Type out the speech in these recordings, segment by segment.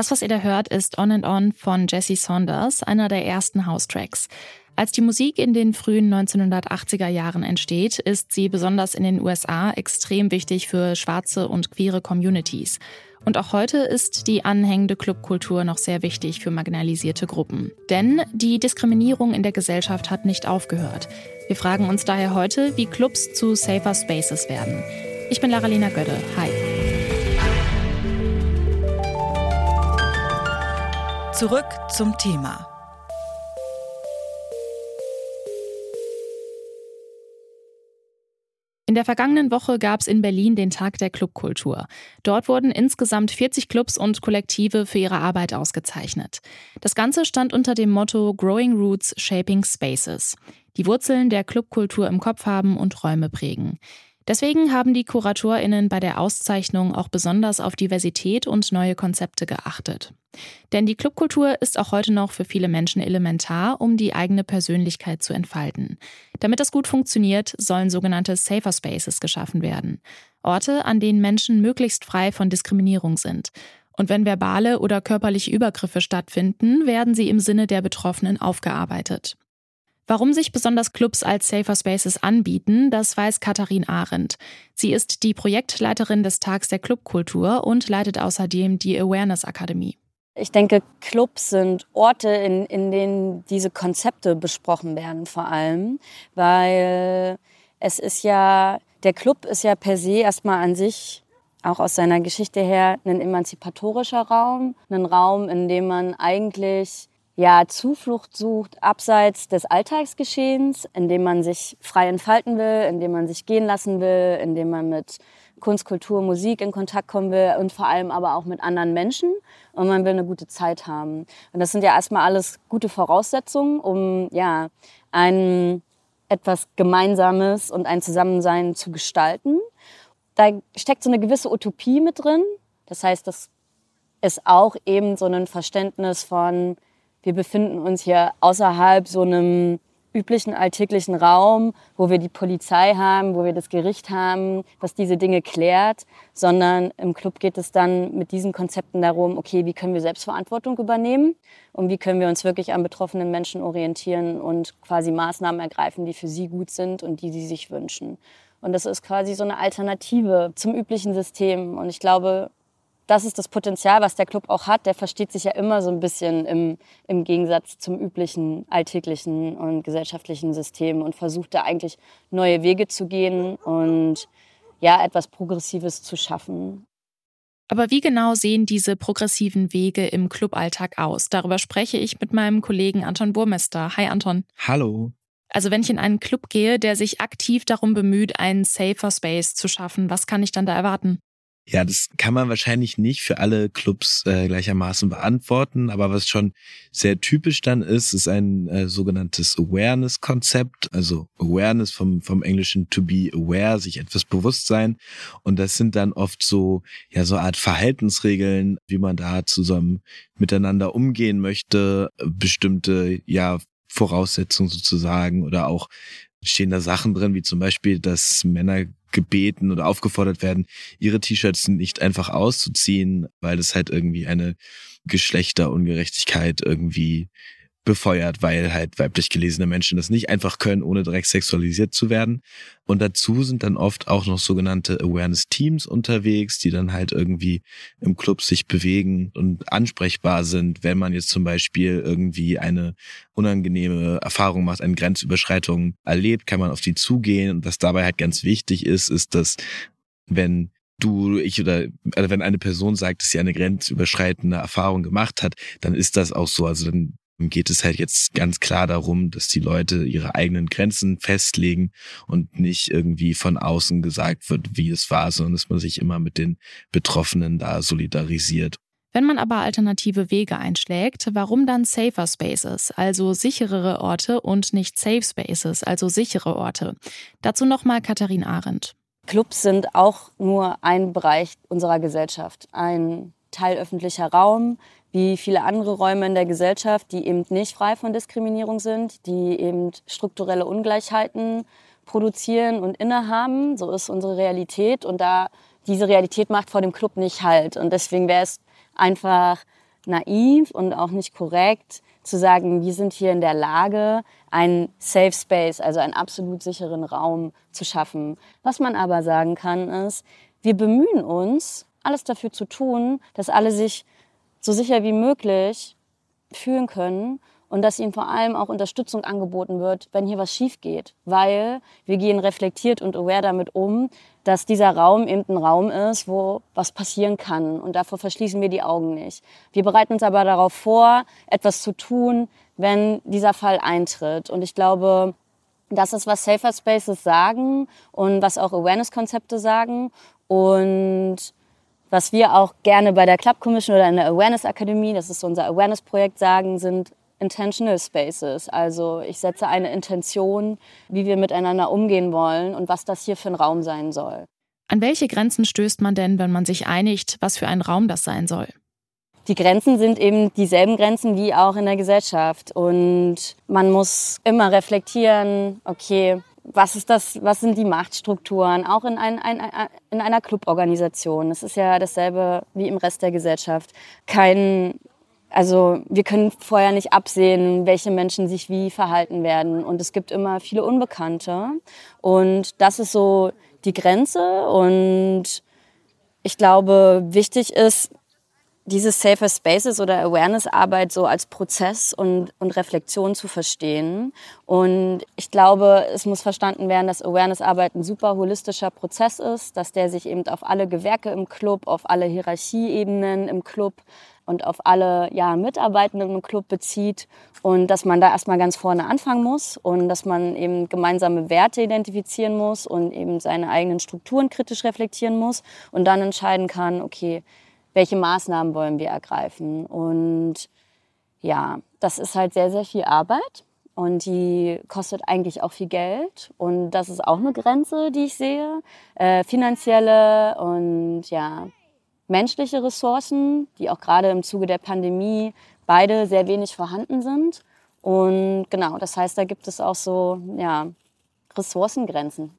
Das, was ihr da hört, ist On and On von Jesse Saunders, einer der ersten House-Tracks. Als die Musik in den frühen 1980er Jahren entsteht, ist sie besonders in den USA extrem wichtig für schwarze und queere Communities. Und auch heute ist die anhängende Clubkultur noch sehr wichtig für marginalisierte Gruppen. Denn die Diskriminierung in der Gesellschaft hat nicht aufgehört. Wir fragen uns daher heute, wie Clubs zu safer Spaces werden. Ich bin Laralina Gödde. Hi. Zurück zum Thema. In der vergangenen Woche gab es in Berlin den Tag der Clubkultur. Dort wurden insgesamt 40 Clubs und Kollektive für ihre Arbeit ausgezeichnet. Das Ganze stand unter dem Motto Growing Roots, Shaping Spaces. Die Wurzeln der Clubkultur im Kopf haben und Räume prägen. Deswegen haben die KuratorInnen bei der Auszeichnung auch besonders auf Diversität und neue Konzepte geachtet. Denn die Clubkultur ist auch heute noch für viele Menschen elementar, um die eigene Persönlichkeit zu entfalten. Damit das gut funktioniert, sollen sogenannte Safer Spaces geschaffen werden. Orte, an denen Menschen möglichst frei von Diskriminierung sind. Und wenn verbale oder körperliche Übergriffe stattfinden, werden sie im Sinne der Betroffenen aufgearbeitet. Warum sich besonders Clubs als Safer Spaces anbieten, das weiß Katharin Arendt. Sie ist die Projektleiterin des Tags der Clubkultur und leitet außerdem die Awareness Akademie. Ich denke, Clubs sind Orte, in, in denen diese Konzepte besprochen werden, vor allem, weil es ist ja, der Club ist ja per se erstmal an sich auch aus seiner Geschichte her ein emanzipatorischer Raum, ein Raum, in dem man eigentlich ja, Zuflucht sucht abseits des Alltagsgeschehens, in dem man sich frei entfalten will, in dem man sich gehen lassen will, in dem man mit Kunst, Kultur, Musik in Kontakt kommen will und vor allem aber auch mit anderen Menschen und man will eine gute Zeit haben. Und das sind ja erstmal alles gute Voraussetzungen, um ja ein etwas Gemeinsames und ein Zusammensein zu gestalten. Da steckt so eine gewisse Utopie mit drin. Das heißt, das ist auch eben so ein Verständnis von wir befinden uns hier außerhalb so einem üblichen alltäglichen Raum, wo wir die Polizei haben, wo wir das Gericht haben, was diese Dinge klärt, sondern im Club geht es dann mit diesen Konzepten darum, okay, wie können wir Selbstverantwortung übernehmen und wie können wir uns wirklich an betroffenen Menschen orientieren und quasi Maßnahmen ergreifen, die für sie gut sind und die sie sich wünschen. Und das ist quasi so eine Alternative zum üblichen System. Und ich glaube, das ist das Potenzial, was der Club auch hat. Der versteht sich ja immer so ein bisschen im, im Gegensatz zum üblichen alltäglichen und gesellschaftlichen System und versucht da eigentlich neue Wege zu gehen und ja, etwas Progressives zu schaffen. Aber wie genau sehen diese progressiven Wege im Cluballtag aus? Darüber spreche ich mit meinem Kollegen Anton Burmester. Hi Anton. Hallo. Also wenn ich in einen Club gehe, der sich aktiv darum bemüht, einen safer Space zu schaffen, was kann ich dann da erwarten? Ja, das kann man wahrscheinlich nicht für alle Clubs äh, gleichermaßen beantworten, aber was schon sehr typisch dann ist, ist ein äh, sogenanntes Awareness-Konzept, also Awareness vom, vom Englischen to be aware, sich etwas bewusst sein. Und das sind dann oft so, ja, so Art Verhaltensregeln, wie man da zusammen miteinander umgehen möchte, bestimmte, ja, Voraussetzungen sozusagen oder auch stehen da Sachen drin, wie zum Beispiel, dass Männer gebeten oder aufgefordert werden, ihre T-Shirts nicht einfach auszuziehen, weil das halt irgendwie eine Geschlechterungerechtigkeit irgendwie befeuert, weil halt weiblich gelesene Menschen das nicht einfach können, ohne direkt sexualisiert zu werden. Und dazu sind dann oft auch noch sogenannte Awareness-Teams unterwegs, die dann halt irgendwie im Club sich bewegen und ansprechbar sind, wenn man jetzt zum Beispiel irgendwie eine unangenehme Erfahrung macht, eine Grenzüberschreitung erlebt, kann man auf die zugehen. Und was dabei halt ganz wichtig ist, ist, dass wenn du, ich oder also wenn eine Person sagt, dass sie eine grenzüberschreitende Erfahrung gemacht hat, dann ist das auch so. Also dann geht es halt jetzt ganz klar darum, dass die Leute ihre eigenen Grenzen festlegen und nicht irgendwie von außen gesagt wird, wie es war, sondern dass man sich immer mit den Betroffenen da solidarisiert. Wenn man aber alternative Wege einschlägt, warum dann Safer Spaces, also sicherere Orte und nicht Safe Spaces, also sichere Orte? Dazu nochmal Katharin Arendt. Clubs sind auch nur ein Bereich unserer Gesellschaft, ein Teil öffentlicher Raum, wie viele andere Räume in der Gesellschaft, die eben nicht frei von Diskriminierung sind, die eben strukturelle Ungleichheiten produzieren und innehaben. So ist unsere Realität und da diese Realität macht vor dem Club nicht halt. Und deswegen wäre es einfach naiv und auch nicht korrekt zu sagen, wir sind hier in der Lage, einen Safe Space, also einen absolut sicheren Raum zu schaffen. Was man aber sagen kann, ist, wir bemühen uns, alles dafür zu tun, dass alle sich so sicher wie möglich fühlen können und dass ihnen vor allem auch Unterstützung angeboten wird, wenn hier was schief geht, weil wir gehen reflektiert und aware damit um, dass dieser Raum eben ein Raum ist, wo was passieren kann. Und davor verschließen wir die Augen nicht. Wir bereiten uns aber darauf vor, etwas zu tun, wenn dieser Fall eintritt. Und ich glaube, das ist, was Safer Spaces sagen und was auch Awareness-Konzepte sagen. Und was wir auch gerne bei der Club Commission oder in der Awareness Akademie, das ist so unser Awareness-Projekt, sagen, sind Intentional Spaces. Also ich setze eine Intention, wie wir miteinander umgehen wollen und was das hier für ein Raum sein soll. An welche Grenzen stößt man denn, wenn man sich einigt, was für ein Raum das sein soll? Die Grenzen sind eben dieselben Grenzen wie auch in der Gesellschaft. Und man muss immer reflektieren, okay, was ist das, was sind die Machtstrukturen, auch in, ein, ein, in einer Cluborganisation. Es ist ja dasselbe wie im Rest der Gesellschaft. Kein also wir können vorher nicht absehen, welche Menschen sich wie verhalten werden. Und es gibt immer viele Unbekannte. Und das ist so die Grenze. Und ich glaube, wichtig ist, diese Safer Spaces oder Awareness-Arbeit so als Prozess und, und Reflexion zu verstehen. Und ich glaube, es muss verstanden werden, dass Awareness-Arbeit ein super holistischer Prozess ist, dass der sich eben auf alle Gewerke im Club, auf alle Hierarchieebenen im Club und auf alle ja, Mitarbeitenden im Club bezieht und dass man da erstmal ganz vorne anfangen muss und dass man eben gemeinsame Werte identifizieren muss und eben seine eigenen Strukturen kritisch reflektieren muss und dann entscheiden kann, okay, welche Maßnahmen wollen wir ergreifen. Und ja, das ist halt sehr, sehr viel Arbeit und die kostet eigentlich auch viel Geld. Und das ist auch eine Grenze, die ich sehe. Äh, finanzielle und ja, menschliche Ressourcen, die auch gerade im Zuge der Pandemie beide sehr wenig vorhanden sind. Und genau, das heißt, da gibt es auch so ja, Ressourcengrenzen.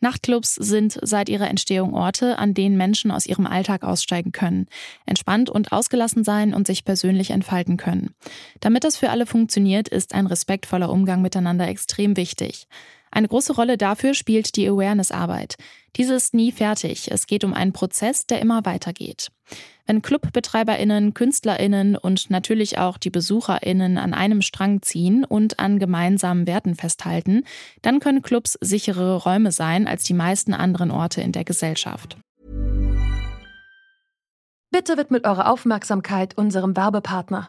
Nachtclubs sind seit ihrer Entstehung Orte, an denen Menschen aus ihrem Alltag aussteigen können, entspannt und ausgelassen sein und sich persönlich entfalten können. Damit das für alle funktioniert, ist ein respektvoller Umgang miteinander extrem wichtig. Eine große Rolle dafür spielt die Awareness-Arbeit. Diese ist nie fertig. Es geht um einen Prozess, der immer weitergeht. Wenn Clubbetreiberinnen, Künstlerinnen und natürlich auch die Besucherinnen an einem Strang ziehen und an gemeinsamen Werten festhalten, dann können Clubs sichere Räume sein als die meisten anderen Orte in der Gesellschaft. Bitte widmet eure Aufmerksamkeit unserem Werbepartner.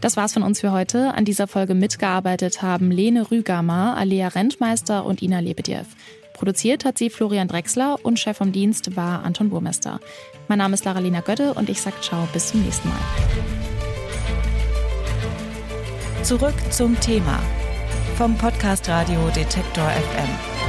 Das war's von uns für heute. An dieser Folge mitgearbeitet haben Lene Rügamer, Alea Rentmeister und Ina Lebedjew. Produziert hat sie Florian Drexler und Chef vom Dienst war Anton Burmester. Mein Name ist Lara-Lena Götte und ich sag ciao, bis zum nächsten Mal. Zurück zum Thema vom Podcast Radio Detektor FM.